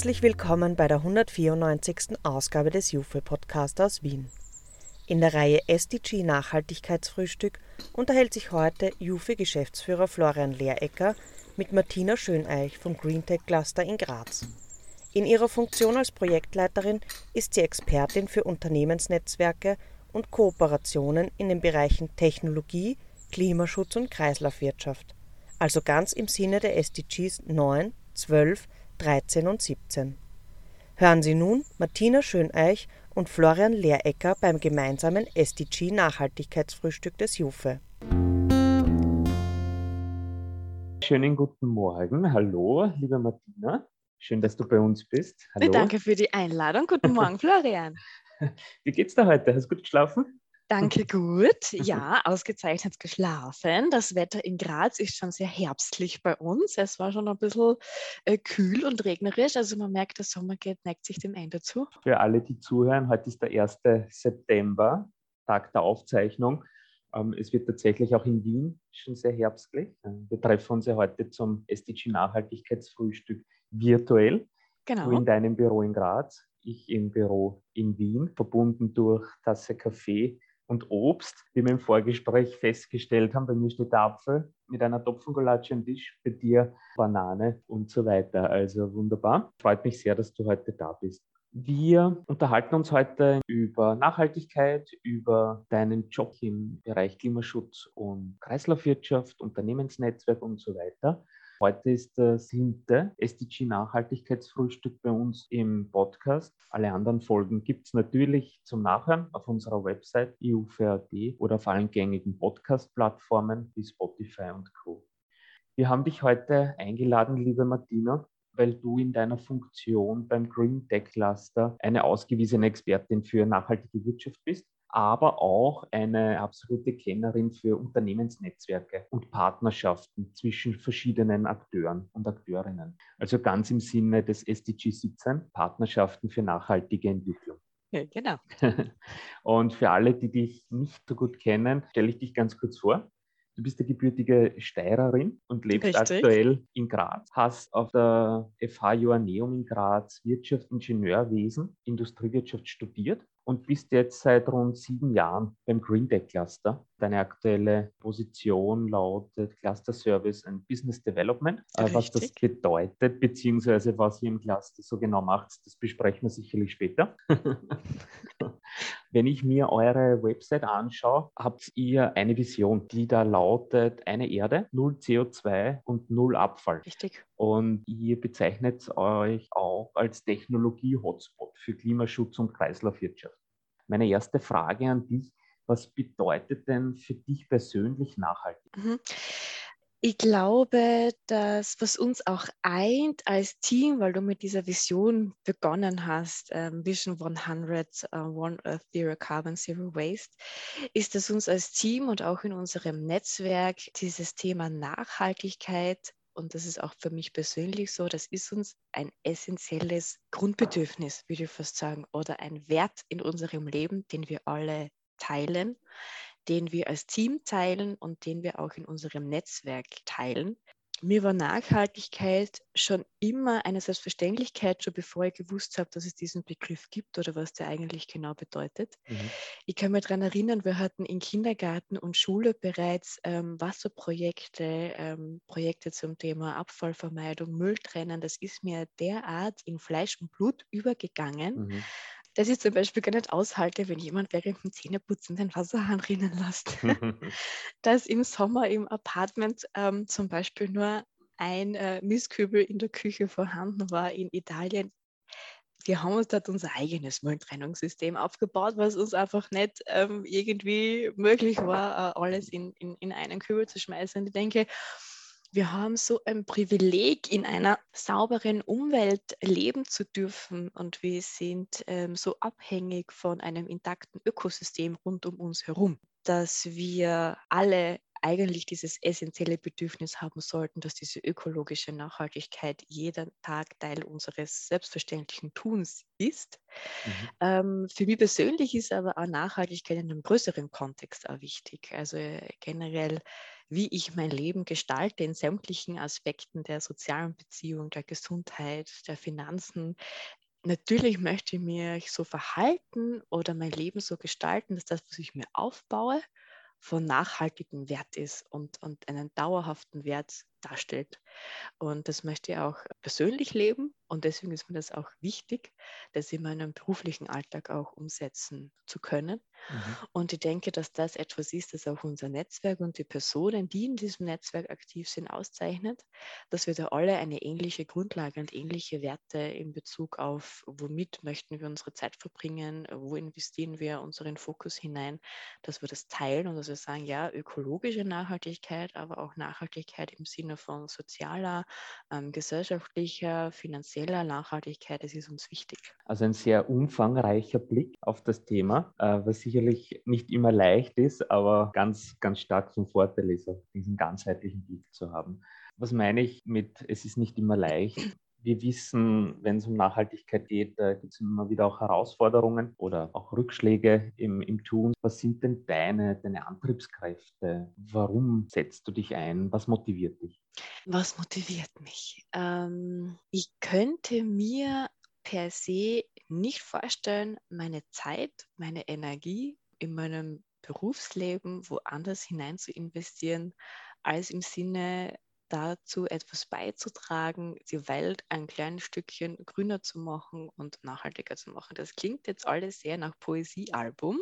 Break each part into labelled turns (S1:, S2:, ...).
S1: Herzlich willkommen bei der 194. Ausgabe des Jufe Podcast aus Wien. In der Reihe SDG Nachhaltigkeitsfrühstück unterhält sich heute Jufe Geschäftsführer Florian Lehrecker mit Martina Schöneich vom Greentech Cluster in Graz. In ihrer Funktion als Projektleiterin ist sie Expertin für Unternehmensnetzwerke und Kooperationen in den Bereichen Technologie, Klimaschutz und Kreislaufwirtschaft, also ganz im Sinne der SDGs 9, 12, 13 und 17. Hören Sie nun Martina Schöneich und Florian Lehrecker beim gemeinsamen SDG Nachhaltigkeitsfrühstück des Jufe.
S2: Schönen guten Morgen. Hallo, liebe Martina. Schön, dass du bei uns bist. Hallo.
S3: Danke für die Einladung. Guten Morgen, Florian.
S2: Wie geht's dir heute? Hast du gut geschlafen?
S3: Danke gut. Ja, ausgezeichnet geschlafen. Das Wetter in Graz ist schon sehr herbstlich bei uns. Es war schon ein bisschen äh, kühl und regnerisch. Also man merkt, der Sommer geht, neigt sich dem Ende zu.
S2: Für alle, die zuhören, heute ist der 1. September, Tag der Aufzeichnung. Ähm, es wird tatsächlich auch in Wien schon sehr herbstlich. Äh, wir treffen uns ja heute zum SDG Nachhaltigkeitsfrühstück virtuell. Genau. Du in deinem Büro in Graz, ich im Büro in Wien, verbunden durch Tasse Kaffee und Obst, wie wir im Vorgespräch festgestellt haben. Bei mir steht der Apfel mit einer Topfengulatsche am Tisch, bei dir Banane und so weiter. Also wunderbar. Freut mich sehr, dass du heute da bist. Wir unterhalten uns heute über Nachhaltigkeit, über deinen Job im Bereich Klimaschutz und Kreislaufwirtschaft, Unternehmensnetzwerk und so weiter. Heute ist das siebte SDG Nachhaltigkeitsfrühstück bei uns im Podcast. Alle anderen Folgen gibt es natürlich zum Nachhören auf unserer Website EUFAD oder auf allen gängigen Podcast-Plattformen wie Spotify und Co. Wir haben dich heute eingeladen, liebe Martina, weil du in deiner Funktion beim Green Tech Cluster eine ausgewiesene Expertin für nachhaltige Wirtschaft bist aber auch eine absolute Kennerin für Unternehmensnetzwerke und Partnerschaften zwischen verschiedenen Akteuren und Akteurinnen. Also ganz im Sinne des SDG 17, Partnerschaften für nachhaltige Entwicklung.
S3: Ja, genau.
S2: und für alle, die dich nicht so gut kennen, stelle ich dich ganz kurz vor. Du bist eine gebürtige Steirerin und lebst Richtig. aktuell in Graz, hast auf der FH Joanneum in Graz Wirtschaft, Ingenieurwesen, Industriewirtschaft studiert und bist jetzt seit rund sieben Jahren beim Green Tech Cluster. Deine aktuelle Position lautet Cluster Service and Business Development. Richtig. Äh, was das bedeutet, beziehungsweise was ihr im Cluster so genau macht, das besprechen wir sicherlich später. Wenn ich mir eure Website anschaue, habt ihr eine Vision, die da lautet, eine Erde, null CO2 und null Abfall.
S3: Richtig.
S2: Und ihr bezeichnet euch auch als Technologie-Hotspot für Klimaschutz und Kreislaufwirtschaft. Meine erste Frage an dich, was bedeutet denn für dich persönlich nachhaltig? Mhm.
S3: Ich glaube, dass was uns auch eint als Team, weil du mit dieser Vision begonnen hast, ähm, Vision 100, uh, One Earth Zero Carbon Zero Waste, ist, dass uns als Team und auch in unserem Netzwerk dieses Thema Nachhaltigkeit und das ist auch für mich persönlich so, das ist uns ein essentielles Grundbedürfnis, würde ich fast sagen, oder ein Wert in unserem Leben, den wir alle teilen den wir als Team teilen und den wir auch in unserem Netzwerk teilen. Mir war Nachhaltigkeit schon immer eine Selbstverständlichkeit, schon bevor ich gewusst habe, dass es diesen Begriff gibt oder was der eigentlich genau bedeutet. Mhm. Ich kann mich daran erinnern, wir hatten in Kindergarten und Schule bereits ähm, Wasserprojekte, ähm, Projekte zum Thema Abfallvermeidung, Mülltrennen. Das ist mir derart in Fleisch und Blut übergegangen. Mhm dass ich zum Beispiel gar nicht aushalte, wenn jemand während dem Zähneputzen den Wasserhahn rinnen lässt. dass im Sommer im Apartment ähm, zum Beispiel nur ein äh, Mistkübel in der Küche vorhanden war in Italien. Wir haben uns dort unser eigenes Mülltrennungssystem aufgebaut, was uns einfach nicht ähm, irgendwie möglich war, äh, alles in, in, in einen Kübel zu schmeißen. Und ich denke, wir haben so ein Privileg, in einer sauberen Umwelt leben zu dürfen und wir sind ähm, so abhängig von einem intakten Ökosystem rund um uns herum, dass wir alle eigentlich dieses essentielle Bedürfnis haben sollten, dass diese ökologische Nachhaltigkeit jeden Tag Teil unseres selbstverständlichen Tuns ist. Mhm. Ähm, für mich persönlich ist aber auch Nachhaltigkeit in einem größeren Kontext auch wichtig. Also äh, generell wie ich mein Leben gestalte in sämtlichen Aspekten der sozialen Beziehung, der Gesundheit, der Finanzen. Natürlich möchte ich mich so verhalten oder mein Leben so gestalten, dass das, was ich mir aufbaue, von nachhaltigem Wert ist und, und einen dauerhaften Wert darstellt. Und das möchte ich auch persönlich leben und deswegen ist mir das auch wichtig, das in meinem beruflichen Alltag auch umsetzen zu können. Mhm. Und ich denke, dass das etwas ist, das auch unser Netzwerk und die Personen, die in diesem Netzwerk aktiv sind, auszeichnet, dass wir da alle eine ähnliche Grundlage und ähnliche Werte in Bezug auf, womit möchten wir unsere Zeit verbringen, wo investieren wir unseren Fokus hinein, dass wir das teilen und dass wir sagen, ja, ökologische Nachhaltigkeit, aber auch Nachhaltigkeit im Sinne von sozialer, ähm, gesellschaftlicher, finanzieller Nachhaltigkeit, das ist uns wichtig.
S2: Also ein sehr umfangreicher Blick auf das Thema, äh, was sicherlich nicht immer leicht ist, aber ganz, ganz stark zum Vorteil ist, diesen ganzheitlichen Blick zu haben. Was meine ich mit, es ist nicht immer leicht? Wir wissen, wenn es um Nachhaltigkeit geht, da gibt es immer wieder auch Herausforderungen oder auch Rückschläge im, im Tun. Was sind denn deine, deine Antriebskräfte? Warum setzt du dich ein? Was motiviert dich?
S3: Was motiviert mich? Ähm, ich könnte mir per se nicht vorstellen, meine Zeit, meine Energie in meinem Berufsleben woanders hinein zu investieren, als im Sinne dazu etwas beizutragen, die Welt ein kleines Stückchen grüner zu machen und nachhaltiger zu machen. Das klingt jetzt alles sehr nach Poesiealbum,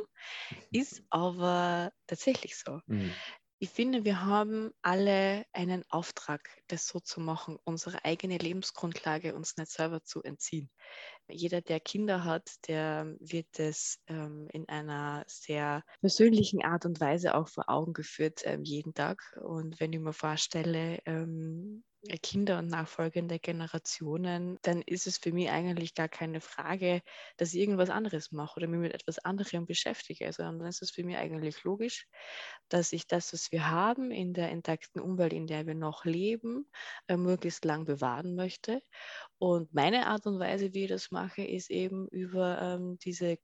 S3: ist aber tatsächlich so. Mhm. Ich finde, wir haben alle einen Auftrag, das so zu machen, unsere eigene Lebensgrundlage uns nicht selber zu entziehen. Jeder, der Kinder hat, der wird es ähm, in einer sehr persönlichen Art und Weise auch vor Augen geführt, ähm, jeden Tag. Und wenn ich mir vorstelle, ähm, Kinder und nachfolgende Generationen, dann ist es für mich eigentlich gar keine Frage, dass ich irgendwas anderes mache oder mich mit etwas anderem beschäftige, sondern dann ist es für mich eigentlich logisch, dass ich das, was wir haben in der intakten Umwelt, in der wir noch leben, äh, möglichst lang bewahren möchte. Und meine Art und Weise, wie ich das mache, ist eben über ähm, diese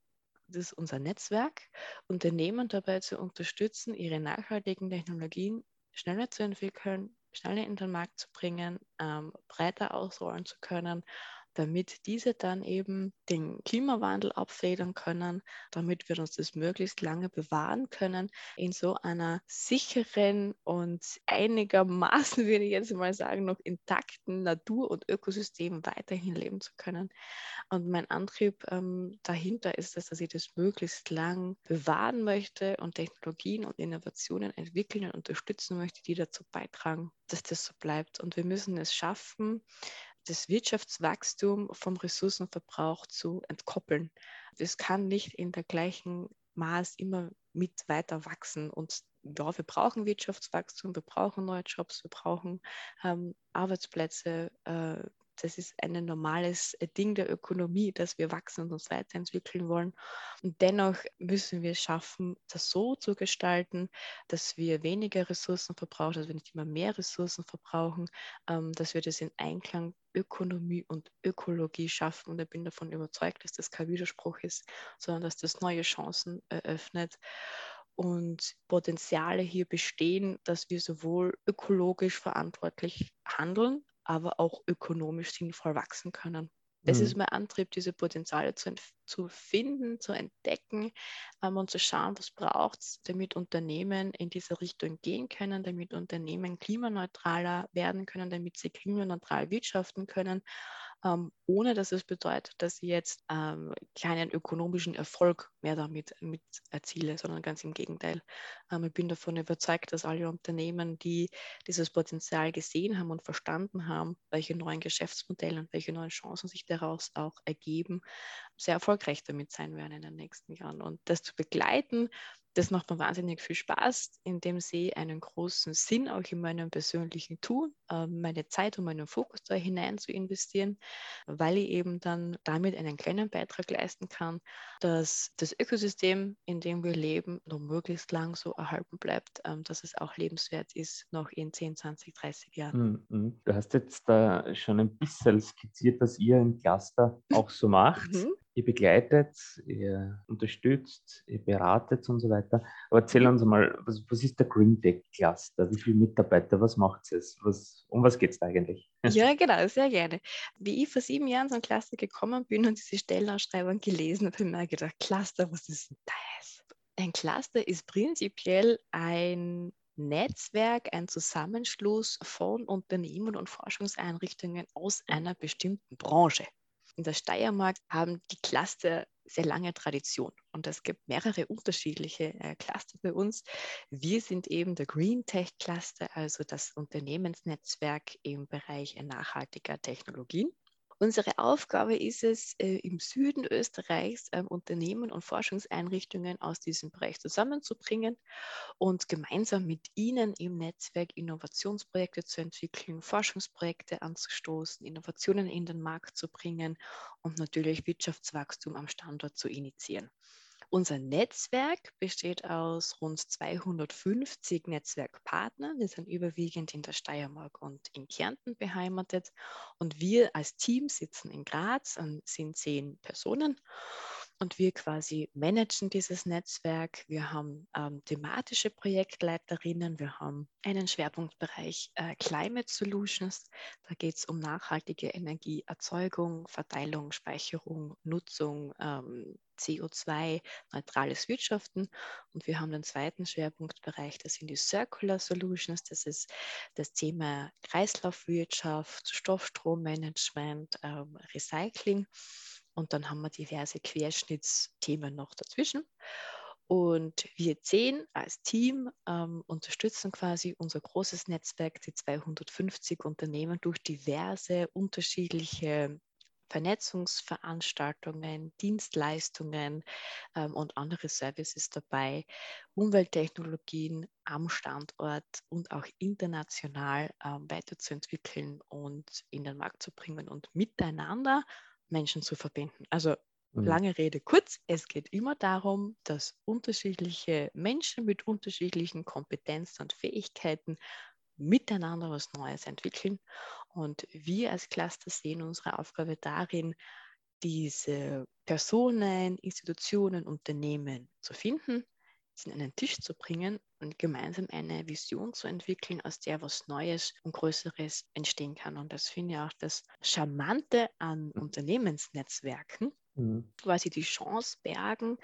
S3: das ist unser Netzwerk, Unternehmen dabei zu unterstützen, ihre nachhaltigen Technologien schneller zu entwickeln, schneller in den Markt zu bringen, ähm, breiter ausrollen zu können damit diese dann eben den Klimawandel abfedern können, damit wir uns das möglichst lange bewahren können, in so einer sicheren und einigermaßen, würde ich jetzt mal sagen, noch intakten Natur- und Ökosystem weiterhin leben zu können. Und mein Antrieb ähm, dahinter ist es, dass ich das möglichst lang bewahren möchte und Technologien und Innovationen entwickeln und unterstützen möchte, die dazu beitragen, dass das so bleibt. Und wir müssen es schaffen, das Wirtschaftswachstum vom Ressourcenverbrauch zu entkoppeln. Es kann nicht in der gleichen Maß immer mit weiter wachsen. Und ja, wir brauchen Wirtschaftswachstum, wir brauchen neue Jobs, wir brauchen ähm, Arbeitsplätze, äh, das ist ein normales äh, Ding der Ökonomie, dass wir wachsen und uns weiterentwickeln wollen. Und dennoch müssen wir es schaffen, das so zu gestalten, dass wir weniger Ressourcen verbrauchen, dass wir nicht immer mehr Ressourcen verbrauchen, ähm, dass wir das in Einklang Ökonomie und Ökologie schaffen. Und ich bin davon überzeugt, dass das kein Widerspruch ist, sondern dass das neue Chancen eröffnet und Potenziale hier bestehen, dass wir sowohl ökologisch verantwortlich handeln, aber auch ökonomisch sinnvoll wachsen können. Das mhm. ist mein Antrieb, diese Potenziale zu, zu finden, zu entdecken ähm, und zu schauen, was braucht es, damit Unternehmen in diese Richtung gehen können, damit Unternehmen klimaneutraler werden können, damit sie klimaneutral wirtschaften können ähm, ohne dass es bedeutet, dass ich jetzt ähm, keinen ökonomischen Erfolg mehr damit mit erziele, sondern ganz im Gegenteil. Ähm, ich bin davon überzeugt, dass alle Unternehmen, die dieses Potenzial gesehen haben und verstanden haben, welche neuen Geschäftsmodelle und welche neuen Chancen sich daraus auch ergeben, sehr erfolgreich damit sein werden in den nächsten Jahren. Und das zu begleiten, das macht mir wahnsinnig viel Spaß, indem sie einen großen Sinn auch in meinem persönlichen Tun, ähm, meine Zeit und meinen Fokus da hinein zu investieren, weil ich eben dann damit einen kleinen Beitrag leisten kann, dass das Ökosystem, in dem wir leben, noch möglichst lang so erhalten bleibt, ähm, dass es auch lebenswert ist, noch in 10, 20, 30 Jahren.
S2: Mhm. Du hast jetzt da schon ein bisschen skizziert, was ihr im Cluster auch so macht. Mhm. Ihr begleitet, ihr unterstützt, ihr beratet und so weiter. Aber erzähl uns mal, was, was ist der Green Tech Cluster? Wie viele Mitarbeiter? Was macht es? Was, um was geht es eigentlich?
S3: Ja, genau, sehr gerne. Wie ich vor sieben Jahren zum Cluster gekommen bin und diese Stellenausschreibung gelesen habe, habe ich mir gedacht, Cluster, was ist denn das? Ein Cluster ist prinzipiell ein Netzwerk, ein Zusammenschluss von Unternehmen und Forschungseinrichtungen aus einer bestimmten Branche. In der Steiermark haben die Cluster sehr lange Tradition und es gibt mehrere unterschiedliche äh, Cluster bei uns. Wir sind eben der Green Tech Cluster, also das Unternehmensnetzwerk im Bereich nachhaltiger Technologien. Unsere Aufgabe ist es, äh, im Süden Österreichs äh, Unternehmen und Forschungseinrichtungen aus diesem Bereich zusammenzubringen und gemeinsam mit ihnen im Netzwerk Innovationsprojekte zu entwickeln, Forschungsprojekte anzustoßen, Innovationen in den Markt zu bringen und natürlich Wirtschaftswachstum am Standort zu initiieren. Unser Netzwerk besteht aus rund 250 Netzwerkpartnern. Die sind überwiegend in der Steiermark und in Kärnten beheimatet. Und wir als Team sitzen in Graz und sind zehn Personen. Und wir quasi managen dieses Netzwerk. Wir haben ähm, thematische Projektleiterinnen. Wir haben einen Schwerpunktbereich äh, Climate Solutions. Da geht es um nachhaltige Energieerzeugung, Verteilung, Speicherung, Nutzung, ähm, CO2-neutrales Wirtschaften. Und wir haben den zweiten Schwerpunktbereich, das sind die Circular Solutions. Das ist das Thema Kreislaufwirtschaft, Stoffstrommanagement, ähm, Recycling. Und dann haben wir diverse Querschnittsthemen noch dazwischen. Und wir zehn als Team ähm, unterstützen quasi unser großes Netzwerk, die 250 Unternehmen, durch diverse unterschiedliche Vernetzungsveranstaltungen, Dienstleistungen ähm, und andere Services dabei, Umwelttechnologien am Standort und auch international ähm, weiterzuentwickeln und in den Markt zu bringen und miteinander Menschen zu verbinden. Also
S2: Mhm.
S3: Lange Rede kurz, es geht immer darum, dass unterschiedliche Menschen mit unterschiedlichen Kompetenzen und Fähigkeiten miteinander was Neues entwickeln. Und wir als Cluster sehen unsere Aufgabe darin, diese Personen, Institutionen, Unternehmen zu finden, sie an einen Tisch zu bringen und gemeinsam eine Vision zu entwickeln, aus der was Neues und Größeres entstehen kann. Und das finde ich auch das Charmante an Unternehmensnetzwerken,
S2: Mhm.
S3: quasi die Chance bergen,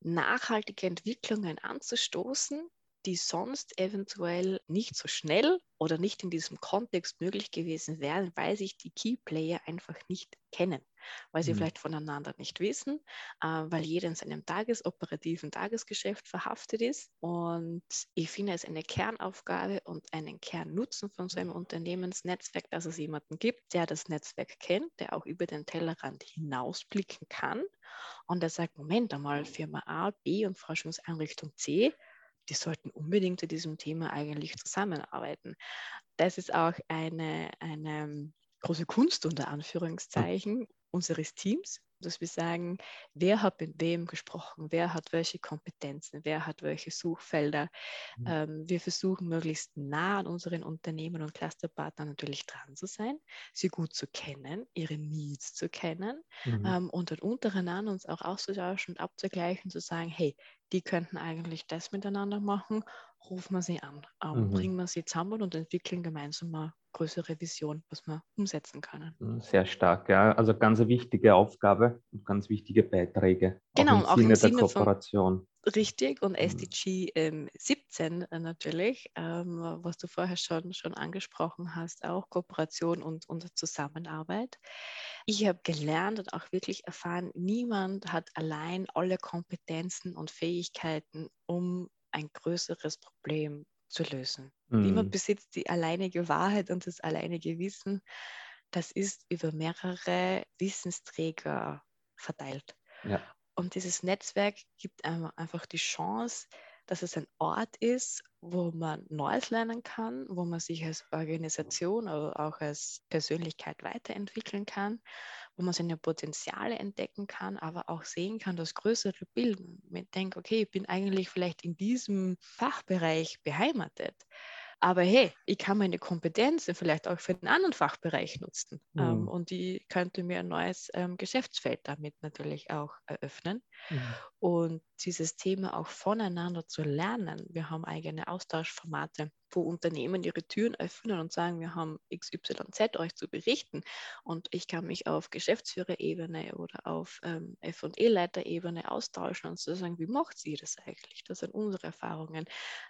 S3: nachhaltige Entwicklungen anzustoßen, die sonst eventuell nicht so schnell oder nicht in diesem Kontext möglich gewesen wären, weil sich die Key Player einfach nicht kennen, weil sie
S2: Mhm.
S3: vielleicht voneinander nicht wissen, äh, weil jeder in seinem tagesoperativen Tagesgeschäft verhaftet ist. Und ich finde es eine Kernaufgabe und einen Kernnutzen von so einem Unternehmensnetzwerk, dass es jemanden gibt, der das Netzwerk kennt, der auch über den Tellerrand hinausblicken kann und der sagt, Moment einmal, Firma A, B und Forschungseinrichtung C, die sollten unbedingt zu diesem Thema eigentlich zusammenarbeiten. Das ist auch eine, eine große Kunst unter Anführungszeichen unseres Teams, dass wir sagen, wer hat mit wem gesprochen, wer hat welche Kompetenzen, wer hat welche Suchfelder.
S2: Mhm.
S3: Ähm, wir versuchen möglichst nah an unseren Unternehmen und Clusterpartnern natürlich dran zu sein, sie gut zu kennen, ihre Needs zu kennen
S2: Mhm.
S3: ähm, und dann untereinander uns auch auszutauschen und abzugleichen, zu sagen, hey, die könnten eigentlich das miteinander machen, rufen wir sie an, ähm,
S2: Mhm.
S3: bringen wir sie zusammen und entwickeln gemeinsam eine größere Vision, was wir umsetzen können.
S2: Sehr stark, ja. Also ganz wichtige Aufgabe und ganz wichtige Beiträge.
S3: Genau,
S2: auch
S3: auch
S2: im
S3: im
S2: Sinne der
S3: Sinne von-
S2: Kooperation.
S3: Richtig, und
S2: Mhm.
S3: SDG ähm, 17 äh, natürlich, ähm, was du vorher schon, schon angesprochen hast, auch Kooperation und, und Zusammenarbeit. Ich habe gelernt und auch wirklich erfahren, niemand hat allein alle Kompetenzen und Fähigkeiten, um ein größeres Problem zu lösen. Niemand
S2: Mhm.
S3: besitzt die alleinige Wahrheit und das alleinige Wissen. Das ist über mehrere Wissensträger verteilt.
S2: Ja.
S3: Und dieses Netzwerk gibt einem einfach die Chance, dass es ein Ort ist, wo man Neues lernen kann, wo man sich als Organisation, aber auch als Persönlichkeit weiterentwickeln kann, wo man seine Potenziale entdecken kann, aber auch sehen kann, das größere Bild. Man denkt, okay, ich bin eigentlich vielleicht in diesem Fachbereich beheimatet, Aber hey, ich kann meine Kompetenzen vielleicht auch für einen anderen Fachbereich nutzen. Mhm. Ähm, und die könnte mir ein neues ähm, Geschäftsfeld damit natürlich auch eröffnen. Mhm. Und dieses Thema auch voneinander zu lernen. Wir haben eigene Austauschformate, wo Unternehmen ihre Türen öffnen und sagen, wir haben XYZ euch zu berichten. Und ich kann mich auf Geschäftsführerebene oder auf ähm, FE-Leiterebene austauschen und zu sagen, wie macht ihr das eigentlich? Das sind unsere Erfahrungen.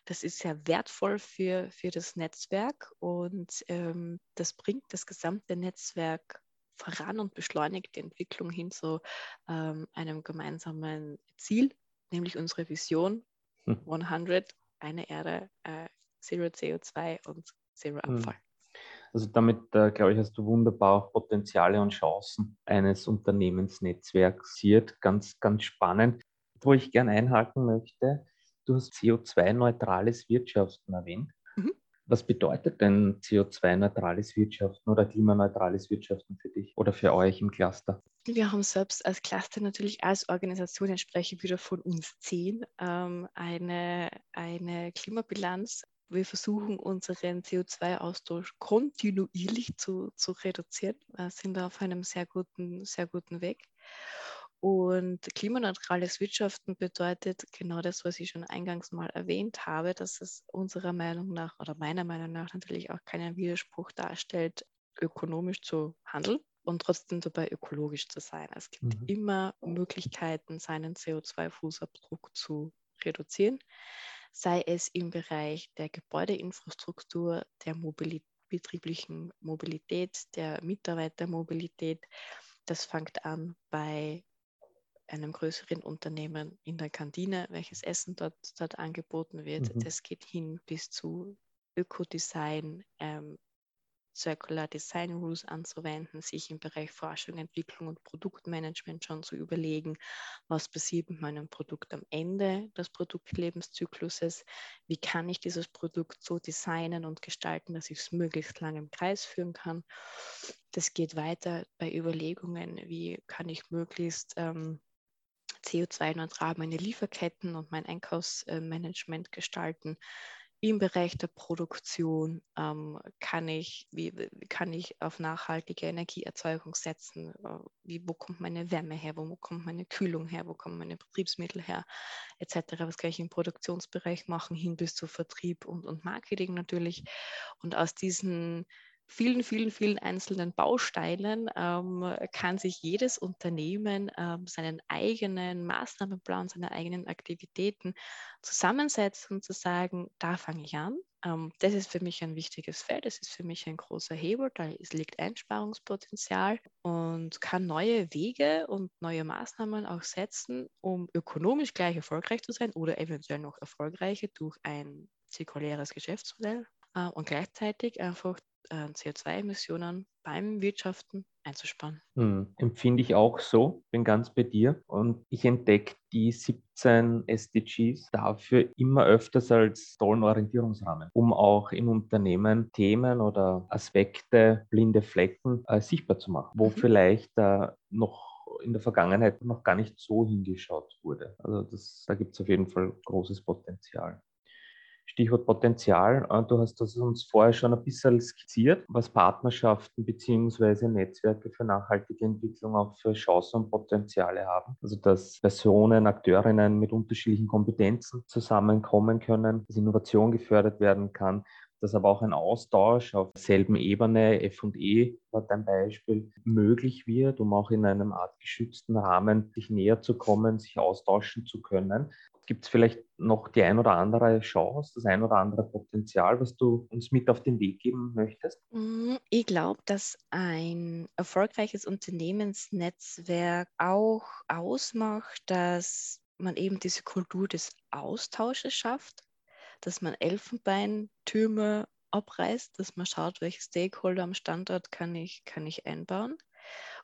S3: Das ist sehr wertvoll für, für das Netzwerk und ähm, das bringt das gesamte Netzwerk voran und beschleunigt die Entwicklung hin zu ähm, einem gemeinsamen Ziel, nämlich unsere Vision hm. 100, eine Erde, äh, Zero CO2 und Zero hm. Abfall.
S2: Also damit, äh, glaube ich, hast du wunderbar auch Potenziale und Chancen eines Unternehmensnetzwerks hier. Ganz, ganz spannend. Wo ich gerne einhaken möchte, du hast CO2-neutrales Wirtschaften erwähnt. Mhm. Was bedeutet denn CO2-neutrales Wirtschaften oder klimaneutrales Wirtschaften für dich oder für euch im Cluster?
S3: Wir haben selbst als Cluster natürlich als Organisation, entsprechend wieder von uns zehn, ähm, eine, eine Klimabilanz. Wir versuchen unseren CO2-Austausch kontinuierlich zu, zu reduzieren, wir sind da auf einem sehr guten, sehr guten Weg. Und klimaneutrales Wirtschaften bedeutet genau das, was ich schon eingangs mal erwähnt habe, dass es unserer Meinung nach oder meiner Meinung nach natürlich auch keinen Widerspruch darstellt, ökonomisch zu handeln und trotzdem dabei ökologisch zu sein. Es gibt mhm. immer Möglichkeiten, seinen CO2-Fußabdruck zu reduzieren, sei es im Bereich der Gebäudeinfrastruktur, der Mobilität, betrieblichen Mobilität, der Mitarbeitermobilität. Das fängt an bei einem größeren Unternehmen in der Kantine, welches Essen dort, dort angeboten wird. Mhm. Das geht hin bis zu Ökodesign, ähm, Circular Design Rules anzuwenden, sich im Bereich Forschung, Entwicklung und Produktmanagement schon zu überlegen, was passiert mit meinem Produkt am Ende des Produktlebenszykluses, wie kann ich dieses Produkt so designen und gestalten, dass ich es möglichst lange im Kreis führen kann. Das geht weiter bei Überlegungen, wie kann ich möglichst ähm, CO2-neutral meine Lieferketten und mein Einkaufsmanagement gestalten. Im Bereich der Produktion ähm, kann, ich, wie, kann ich auf nachhaltige Energieerzeugung setzen. Äh, wie, wo kommt meine Wärme her? Wo kommt meine Kühlung her? Wo kommen meine Betriebsmittel her? Etc. Was kann ich im Produktionsbereich machen, hin bis zu Vertrieb und, und Marketing natürlich. Und aus diesen vielen, vielen, vielen einzelnen Bausteinen ähm, kann sich jedes Unternehmen ähm, seinen eigenen Maßnahmenplan, seine eigenen Aktivitäten zusammensetzen und zu sagen, da fange ich an. Ähm, das ist für mich ein wichtiges Feld, das ist für mich ein großer Hebel, da liegt Einsparungspotenzial und kann neue Wege und neue Maßnahmen auch setzen, um ökonomisch gleich erfolgreich zu sein oder eventuell noch erfolgreicher durch ein zirkuläres Geschäftsmodell äh, und gleichzeitig einfach äh, CO2-Emissionen beim Wirtschaften einzusparen.
S2: Hm, empfinde ich auch so, bin ganz bei dir und ich entdecke die 17 SDGs dafür immer öfters als tollen Orientierungsrahmen, um auch in Unternehmen Themen oder Aspekte, blinde Flecken äh, sichtbar zu machen, wo mhm. vielleicht äh, noch in der Vergangenheit noch gar nicht so hingeschaut wurde. Also das, da gibt es auf jeden Fall großes Potenzial. Stichwort Potenzial. Äh, du hast das uns vorher schon ein bisschen skizziert, was Partnerschaften bzw. Netzwerke für nachhaltige Entwicklung auch für Chancen und Potenziale haben. Also dass Personen, Akteurinnen mit unterschiedlichen Kompetenzen zusammenkommen können, dass Innovation gefördert werden kann, dass aber auch ein Austausch auf derselben Ebene, F&E war dein Beispiel, möglich wird, um auch in einem Art geschützten Rahmen sich näher zu kommen, sich austauschen zu können. Gibt es vielleicht noch die ein oder andere Chance, das ein oder andere Potenzial, was du uns mit auf den Weg geben möchtest?
S3: Mm, ich glaube, dass ein erfolgreiches Unternehmensnetzwerk auch ausmacht, dass man eben diese Kultur des Austausches schafft dass man Elfenbeintürme abreißt, dass man schaut, welche Stakeholder am Standort kann ich, kann ich einbauen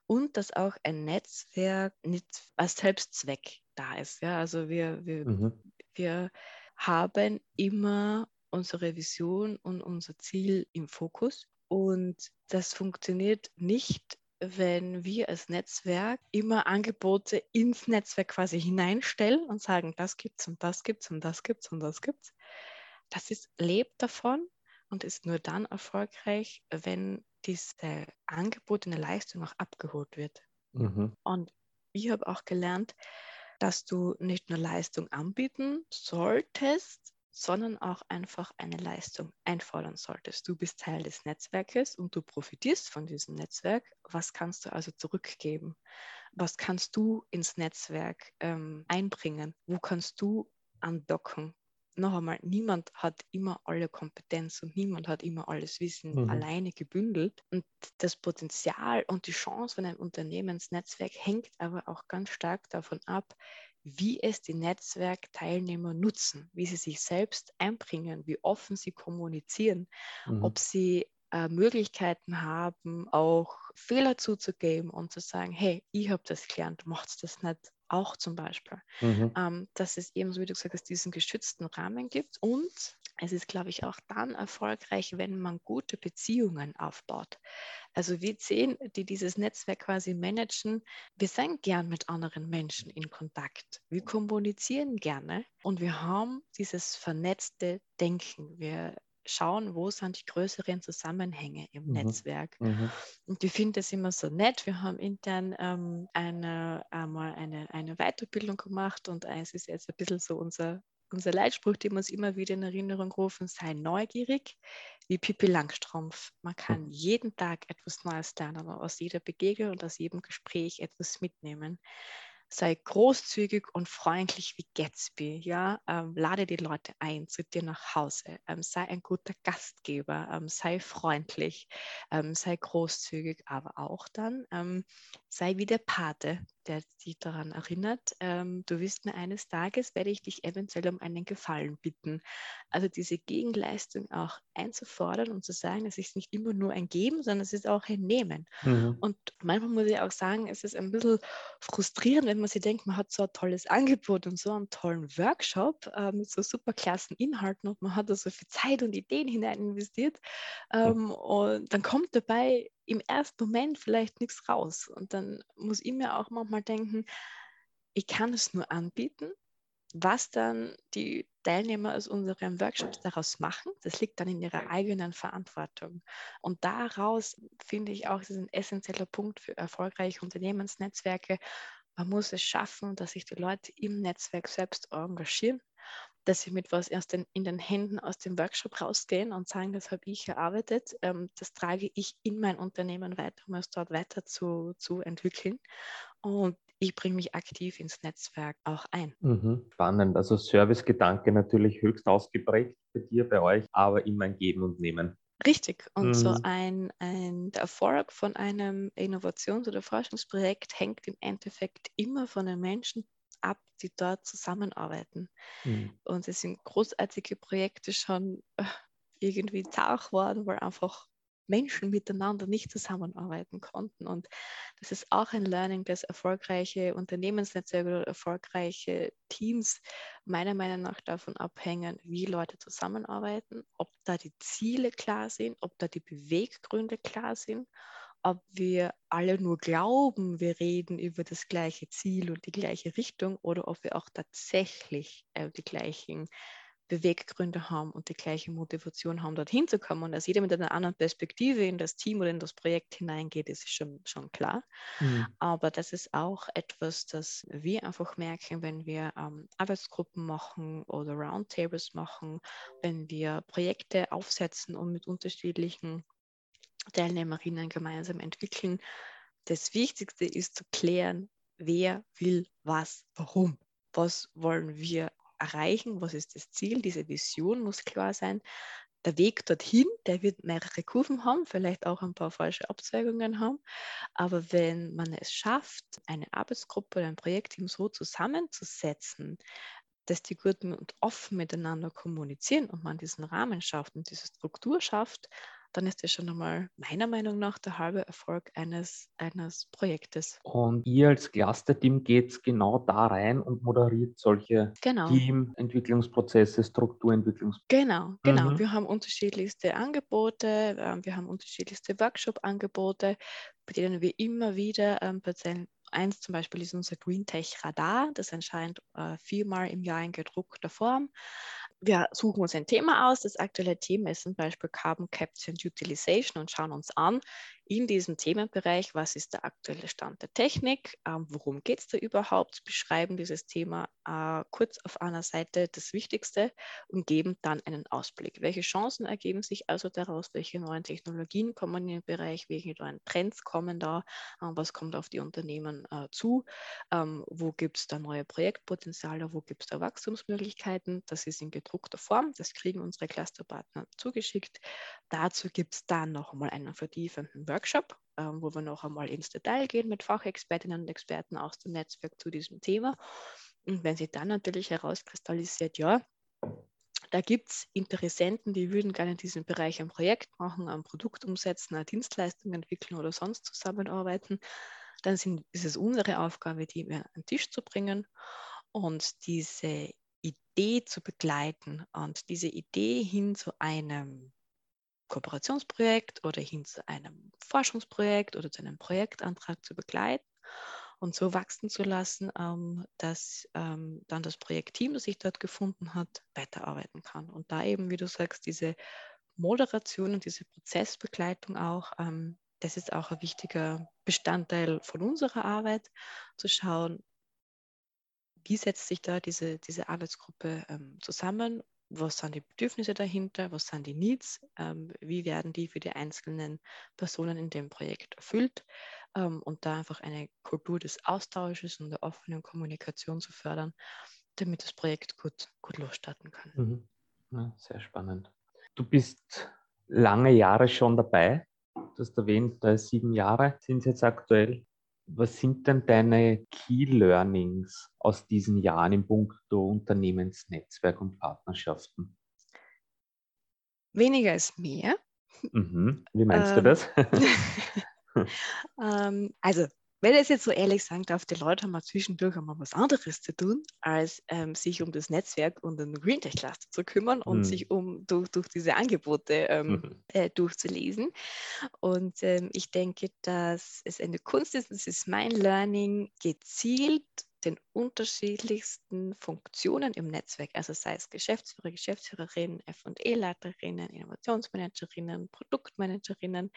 S3: und dass auch ein Netzwerk nicht als Selbstzweck da ist. Ja? Also wir, wir, mhm. wir haben immer unsere Vision und unser Ziel im Fokus und das funktioniert nicht, wenn wir als Netzwerk immer Angebote ins Netzwerk quasi hineinstellen und sagen, das gibt's und das gibt's und das gibt's und das gibt's. Das ist, lebt davon, und ist nur dann erfolgreich, wenn diese angebotene Leistung auch abgeholt wird. Mhm. Und ich habe auch gelernt, dass du nicht nur Leistung anbieten solltest, sondern auch einfach eine Leistung einfordern solltest. Du bist Teil des Netzwerkes und du profitierst von diesem Netzwerk. Was kannst du also zurückgeben? Was kannst du ins Netzwerk ähm, einbringen? Wo kannst du andocken? Noch einmal, niemand hat immer alle Kompetenz und niemand hat immer alles Wissen mhm. alleine gebündelt. Und das Potenzial und die Chance von einem Unternehmensnetzwerk hängt aber auch ganz stark davon ab, wie es die Netzwerkteilnehmer nutzen, wie sie sich selbst einbringen, wie offen sie kommunizieren, mhm. ob sie äh, Möglichkeiten haben, auch Fehler zuzugeben und zu sagen, hey, ich habe das gelernt, macht das nicht auch zum Beispiel. Mhm. Ähm, dass es eben, so wie du gesagt hast, diesen geschützten Rahmen gibt und es ist, glaube ich, auch dann erfolgreich, wenn man gute Beziehungen aufbaut. Also wir zehn, die dieses Netzwerk quasi managen, wir sind gern mit anderen Menschen in Kontakt. Wir kommunizieren gerne und wir haben dieses vernetzte Denken. Wir schauen, wo sind die größeren Zusammenhänge im mhm. Netzwerk. Mhm. Und ich finde das immer so nett. Wir haben intern ähm, eine, einmal eine, eine Weiterbildung gemacht und es ist jetzt ein bisschen so unser unser Leitspruch, den wir uns immer wieder in Erinnerung rufen, sei neugierig wie Pippi Langstrumpf. Man kann hm. jeden Tag etwas Neues lernen, aus jeder Begegnung und aus jedem Gespräch etwas mitnehmen sei großzügig und freundlich wie Gatsby. Ja? Ähm, lade die Leute ein zu dir nach Hause. Ähm, sei ein guter Gastgeber. Ähm, sei freundlich. Ähm, sei großzügig, aber auch dann ähm, sei wie der Pate, der dich daran erinnert, ähm, du wirst mir eines Tages, werde ich dich eventuell um einen Gefallen bitten. Also diese Gegenleistung auch einzufordern und zu sagen, es ist nicht immer nur ein Geben, sondern es ist auch ein Nehmen. Mhm. Und manchmal muss ich auch sagen, es ist ein bisschen frustrierend, wenn man sich denkt, man hat so ein tolles Angebot und so einen tollen Workshop äh, mit so super klassen Inhalten und man hat da so viel Zeit und Ideen hinein investiert. Ähm, und dann kommt dabei im ersten Moment vielleicht nichts raus. Und dann muss ich mir auch manchmal denken, ich kann es nur anbieten. Was dann die Teilnehmer aus unserem Workshop daraus machen, das liegt dann in ihrer eigenen Verantwortung. Und daraus finde ich auch, ist ein essentieller Punkt für erfolgreiche Unternehmensnetzwerke. Man muss es schaffen, dass sich die Leute im Netzwerk selbst engagieren dass sie mit was erst in, den Händen aus dem Workshop rausgehen und sagen, das habe ich erarbeitet, ähm, das trage ich in mein Unternehmen weiter, um es dort weiter zu, zu entwickeln. Und ich bringe mich aktiv ins Netzwerk auch ein.
S2: Mhm, spannend. Also Servicegedanke natürlich höchst ausgeprägt bei dir, bei euch, aber immer ein Geben und Nehmen.
S3: Richtig. Und mhm. so ein, ein der Erfolg von einem Innovations- oder Forschungsprojekt hängt im Endeffekt immer von den Menschen ab, die dort zusammenarbeiten. Mhm. Und es sind großartige Projekte schon äh, irgendwie tauch worden, weil einfach Menschen miteinander nicht zusammenarbeiten konnten. Und das ist auch ein Learning, dass erfolgreiche Unternehmensnetzwerke oder erfolgreiche Teams meiner Meinung nach davon abhängen, wie Leute zusammenarbeiten, ob da die Ziele klar sind, ob da die Beweggründe klar sind ob wir alle nur glauben, wir reden über das gleiche Ziel und die gleiche Richtung oder ob wir auch tatsächlich äh, die gleichen Beweggründe haben und die gleiche Motivation haben, dorthin zu kommen. Und dass jeder mit einer anderen Perspektive in das Team oder in das Projekt hineingeht, ist schon, schon klar. Mhm. Aber das ist auch etwas, das wir einfach merken, wenn wir ähm, Arbeitsgruppen machen oder Roundtables machen, wenn wir Projekte aufsetzen und mit unterschiedlichen Teilnehmerinnen gemeinsam entwickeln. Das Wichtigste ist zu klären, wer will was, warum. Was wollen wir erreichen? Was ist das Ziel? Diese Vision muss klar sein. Der Weg dorthin, der wird mehrere Kurven haben, vielleicht auch ein paar falsche Abzweigungen haben. Aber wenn man es schafft, eine Arbeitsgruppe oder ein Projektteam so zusammenzusetzen, dass die gut und offen miteinander kommunizieren und man diesen Rahmen schafft und diese Struktur schafft, dann ist das schon einmal meiner Meinung nach der halbe Erfolg eines, eines Projektes.
S2: Und ihr als Cluster-Team geht genau da rein und moderiert solche genau. Teamentwicklungsprozesse, Strukturentwicklungsprozesse.
S3: Genau, genau. Mhm. Wir haben unterschiedlichste Angebote, ähm, wir haben unterschiedlichste Workshop-Angebote, bei denen wir immer wieder ähm, Patienten Eins zum Beispiel ist unser Green Tech Radar. Das erscheint äh, viermal im Jahr in gedruckter Form. Wir suchen uns ein Thema aus. Das aktuelle Thema ist zum Beispiel Carbon Capture and Utilization und schauen uns an, in diesem Themenbereich, was ist der aktuelle Stand der Technik, ähm, worum geht es da überhaupt, beschreiben dieses Thema äh, kurz auf einer Seite das Wichtigste und geben dann einen Ausblick. Welche Chancen ergeben sich also daraus, welche neuen Technologien kommen in den Bereich, welche neuen Trends kommen da, äh, was kommt auf die Unternehmen äh, zu, ähm, wo gibt es da neue Projektpotenziale, wo gibt es da Wachstumsmöglichkeiten. Das ist in gedruckter Form, das kriegen unsere Clusterpartner zugeschickt. Dazu gibt es dann noch einmal einen vertiefenden Workshop Workshop, ähm, wo wir noch einmal ins Detail gehen mit Fachexpertinnen und Experten aus dem Netzwerk zu diesem Thema. Und wenn sich dann natürlich herauskristallisiert, ja, da gibt es Interessenten, die würden gerne in diesem Bereich ein Projekt machen, ein Produkt umsetzen, eine Dienstleistung entwickeln oder sonst zusammenarbeiten, dann sind, ist es unsere Aufgabe, die an den Tisch zu bringen und diese Idee zu begleiten und diese Idee hin zu einem Kooperationsprojekt oder hin zu einem Forschungsprojekt oder zu einem Projektantrag zu begleiten und so wachsen zu lassen, ähm, dass ähm, dann das Projektteam, das sich dort gefunden hat, weiterarbeiten kann. Und da eben, wie du sagst, diese Moderation und diese Prozessbegleitung auch, ähm, das ist auch ein wichtiger Bestandteil von unserer Arbeit, zu schauen, wie setzt sich da diese, diese Arbeitsgruppe ähm, zusammen was sind die Bedürfnisse dahinter, was sind die Needs, ähm, wie werden die für die einzelnen Personen in dem Projekt erfüllt ähm, und da einfach eine Kultur des Austausches und der offenen Kommunikation zu fördern, damit das Projekt gut, gut losstarten kann.
S2: Mhm. Ja, sehr spannend. Du bist lange Jahre schon dabei. Du hast erwähnt, sieben Jahre sind es jetzt aktuell. Was sind denn deine Key Learnings aus diesen Jahren im Punkto Unternehmensnetzwerk und Partnerschaften?
S3: Weniger ist mehr.
S2: Mhm. Wie meinst ähm, du das?
S3: ähm, also wenn ich es jetzt so ehrlich sagen darf, die Leute haben mal zwischendurch einmal was anderes zu tun, als ähm, sich um das Netzwerk und den Green Tech Cluster zu kümmern und mhm. sich um durch, durch diese Angebote ähm, mhm. äh, durchzulesen. Und ähm, ich denke, dass es eine Kunst ist, das ist mein Learning, gezielt den unterschiedlichsten Funktionen im Netzwerk, also sei es Geschäftsführer, Geschäftsführerinnen, FE-Leiterinnen, Innovationsmanagerinnen, Produktmanagerinnen,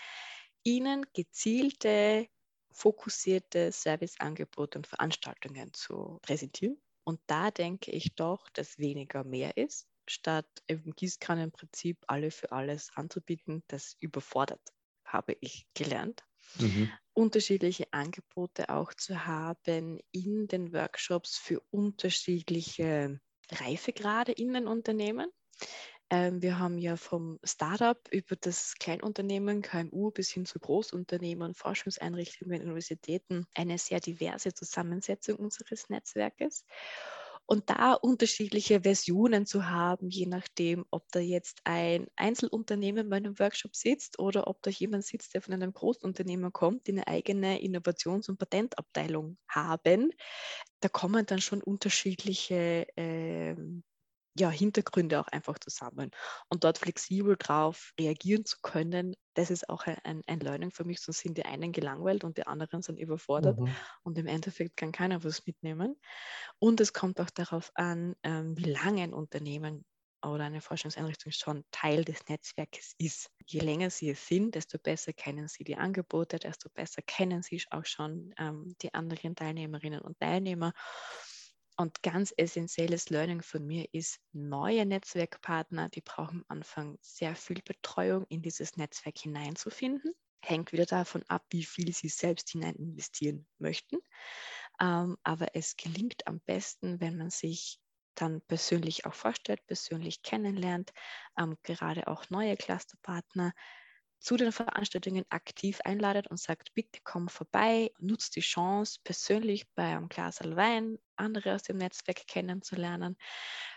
S3: ihnen gezielte fokussierte Serviceangebote und Veranstaltungen zu präsentieren. Und da denke ich doch, dass weniger mehr ist, statt im Gießkannenprinzip alle für alles anzubieten, das überfordert, habe ich gelernt. Mhm. Unterschiedliche Angebote auch zu haben in den Workshops für unterschiedliche Reifegrade in den Unternehmen. Ähm, wir haben ja vom Startup über das Kleinunternehmen, KMU bis hin zu Großunternehmen, Forschungseinrichtungen, Universitäten eine sehr diverse Zusammensetzung unseres Netzwerkes. Und da unterschiedliche Versionen zu haben, je nachdem, ob da jetzt ein Einzelunternehmen bei einem Workshop sitzt oder ob da jemand sitzt, der von einem Großunternehmen kommt, die eine eigene Innovations- und Patentabteilung haben, da kommen dann schon unterschiedliche äh, ja, Hintergründe auch einfach zusammen und dort flexibel drauf reagieren zu können, das ist auch ein, ein Learning für mich, sonst sind die einen gelangweilt und die anderen sind überfordert mhm. und im Endeffekt kann keiner was mitnehmen. Und es kommt auch darauf an, ähm, wie lange ein Unternehmen oder eine Forschungseinrichtung schon Teil des Netzwerkes ist. Je länger sie es sind, desto besser kennen sie die Angebote, desto besser kennen sie auch schon ähm, die anderen Teilnehmerinnen und Teilnehmer. Und ganz essentielles Learning von mir ist, neue Netzwerkpartner, die brauchen am Anfang sehr viel Betreuung in dieses Netzwerk hineinzufinden. Hängt wieder davon ab, wie viel sie selbst hinein investieren möchten. Ähm, aber es gelingt am besten, wenn man sich dann persönlich auch vorstellt, persönlich kennenlernt, ähm, gerade auch neue Clusterpartner zu den Veranstaltungen aktiv einladet und sagt, bitte komm vorbei, nutzt die Chance, persönlich bei einem Glas Wein andere aus dem Netzwerk kennenzulernen.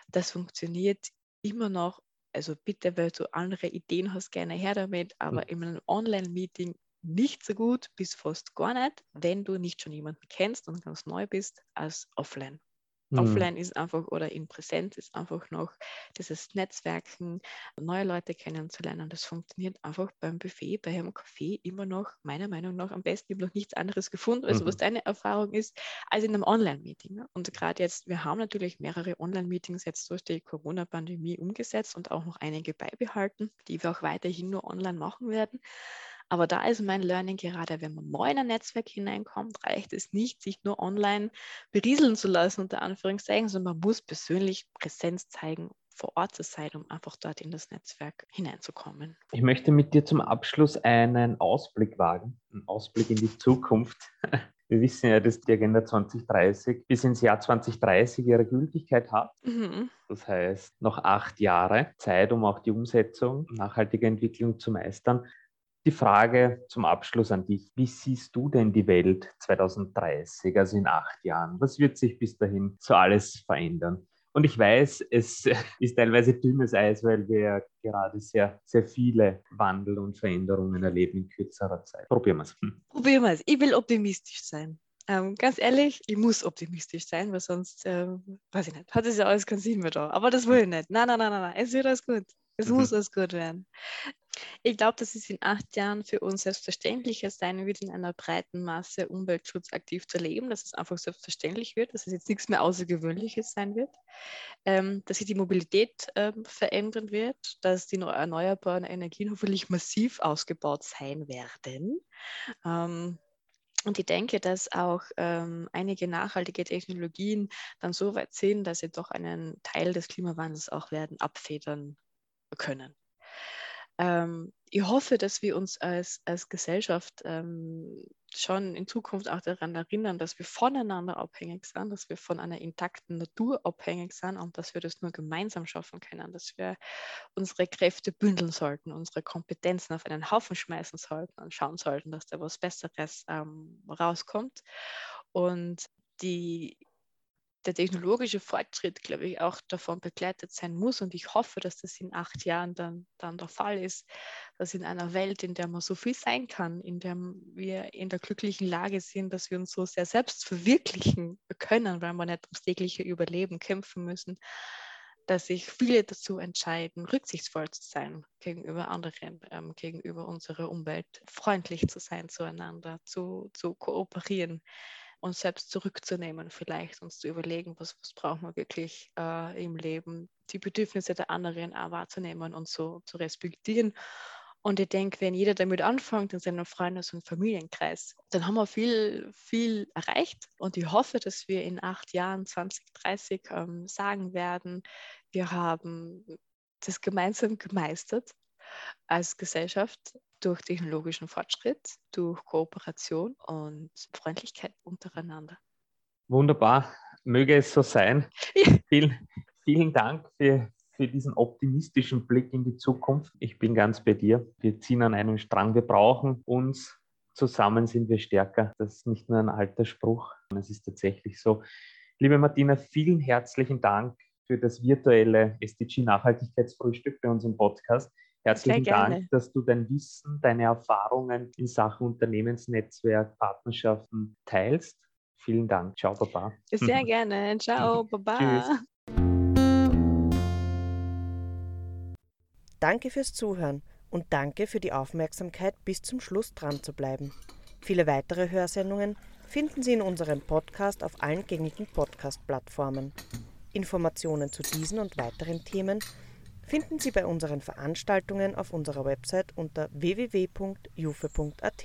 S3: Das funktioniert immer noch. Also bitte, weil du andere Ideen hast, gerne her damit, aber mhm. in einem Online-Meeting nicht so gut bis fast gar nicht, wenn du nicht schon jemanden kennst und ganz neu bist, als offline. Mhm. Offline ist einfach oder in Präsenz ist einfach noch dieses Netzwerken, neue Leute kennenzulernen. Das funktioniert einfach beim Buffet, bei einem Café immer noch, meiner Meinung nach, am besten. Ich habe noch nichts anderes gefunden, also mhm. was deine Erfahrung ist, als in einem Online-Meeting. Ne? Und gerade jetzt, wir haben natürlich mehrere Online-Meetings jetzt durch die Corona-Pandemie umgesetzt und auch noch einige beibehalten, die wir auch weiterhin nur online machen werden. Aber da ist mein Learning gerade, wenn man neu in ein Netzwerk hineinkommt, reicht es nicht, sich nur online berieseln zu lassen, unter Anführungszeichen, sondern man muss persönlich Präsenz zeigen, vor Ort zu sein, um einfach dort in das Netzwerk hineinzukommen.
S2: Ich möchte mit dir zum Abschluss einen Ausblick wagen, einen Ausblick in die Zukunft. Wir wissen ja, dass die Agenda 2030 bis ins Jahr 2030 ihre Gültigkeit hat. Mhm. Das heißt, noch acht Jahre Zeit, um auch die Umsetzung nachhaltiger Entwicklung zu meistern. Die Frage zum Abschluss an dich. Wie siehst du denn die Welt 2030, also in acht Jahren? Was wird sich bis dahin so alles verändern? Und ich weiß, es ist teilweise dünnes Eis, weil wir gerade sehr, sehr viele Wandel und Veränderungen erleben in kürzerer Zeit. Probieren wir es. Hm.
S3: Probieren wir es. Ich will optimistisch sein. Ähm, ganz ehrlich, ich muss optimistisch sein, weil sonst, ähm, weiß ich nicht, hat es ja alles keinen Sinn mehr da. Aber das will ich nicht. Nein, nein, nein, nein, nein. es wird alles gut. Es mhm. muss alles gut werden. Ich glaube, dass es in acht Jahren für uns selbstverständlicher sein wird, in einer breiten Masse Umweltschutz aktiv zu leben, dass es einfach selbstverständlich wird, dass es jetzt nichts mehr Außergewöhnliches sein wird, ähm, dass sich die Mobilität ähm, verändern wird, dass die erneuerbaren Energien hoffentlich massiv ausgebaut sein werden. Ähm, und ich denke, dass auch ähm, einige nachhaltige Technologien dann so weit sind, dass sie doch einen Teil des Klimawandels auch werden abfedern können. Ähm, ich hoffe, dass wir uns als, als Gesellschaft ähm, schon in Zukunft auch daran erinnern, dass wir voneinander abhängig sind, dass wir von einer intakten Natur abhängig sind und dass wir das nur gemeinsam schaffen können, dass wir unsere Kräfte bündeln sollten, unsere Kompetenzen auf einen Haufen schmeißen sollten und schauen sollten, dass da was Besseres ähm, rauskommt. Und die der technologische Fortschritt, glaube ich, auch davon begleitet sein muss. Und ich hoffe, dass das in acht Jahren dann, dann der Fall ist, dass in einer Welt, in der man so viel sein kann, in der wir in der glücklichen Lage sind, dass wir uns so sehr selbst verwirklichen können, weil wir nicht ums tägliche Überleben kämpfen müssen, dass sich viele dazu entscheiden, rücksichtsvoll zu sein gegenüber anderen, ähm, gegenüber unserer Umwelt, freundlich zu sein zueinander, zu, zu kooperieren uns selbst zurückzunehmen, vielleicht uns zu überlegen, was, was brauchen wir wirklich äh, im Leben, die Bedürfnisse der anderen auch wahrzunehmen und so zu respektieren. Und ich denke, wenn jeder damit anfängt in seinem Freundes- und Familienkreis, dann haben wir viel, viel erreicht. Und ich hoffe, dass wir in acht Jahren, 2030, ähm, sagen werden, wir haben das gemeinsam gemeistert als Gesellschaft durch technologischen Fortschritt, durch Kooperation und Freundlichkeit untereinander.
S2: Wunderbar, möge es so sein. Ja. Vielen, vielen Dank für, für diesen optimistischen Blick in die Zukunft. Ich bin ganz bei dir. Wir ziehen an einem Strang. Wir brauchen uns. Zusammen sind wir stärker. Das ist nicht nur ein alter Spruch. Es ist tatsächlich so. Liebe Martina, vielen herzlichen Dank für das virtuelle SDG Nachhaltigkeitsfrühstück bei uns im Podcast. Herzlichen Dank, dass du dein Wissen, deine Erfahrungen in Sachen Unternehmensnetzwerk, Partnerschaften teilst. Vielen Dank. Ciao, Baba.
S3: Sehr gerne. Ciao, Baba. Tschüss.
S1: Danke fürs Zuhören und danke für die Aufmerksamkeit, bis zum Schluss dran zu bleiben. Viele weitere Hörsendungen finden Sie in unserem Podcast auf allen gängigen Podcast-Plattformen. Informationen zu diesen und weiteren Themen finden Sie bei unseren Veranstaltungen auf unserer Website unter www.jufe.at.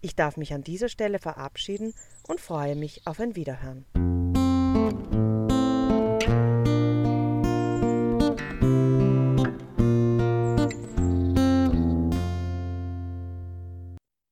S1: Ich darf mich an dieser Stelle verabschieden und freue mich auf ein Wiederhören.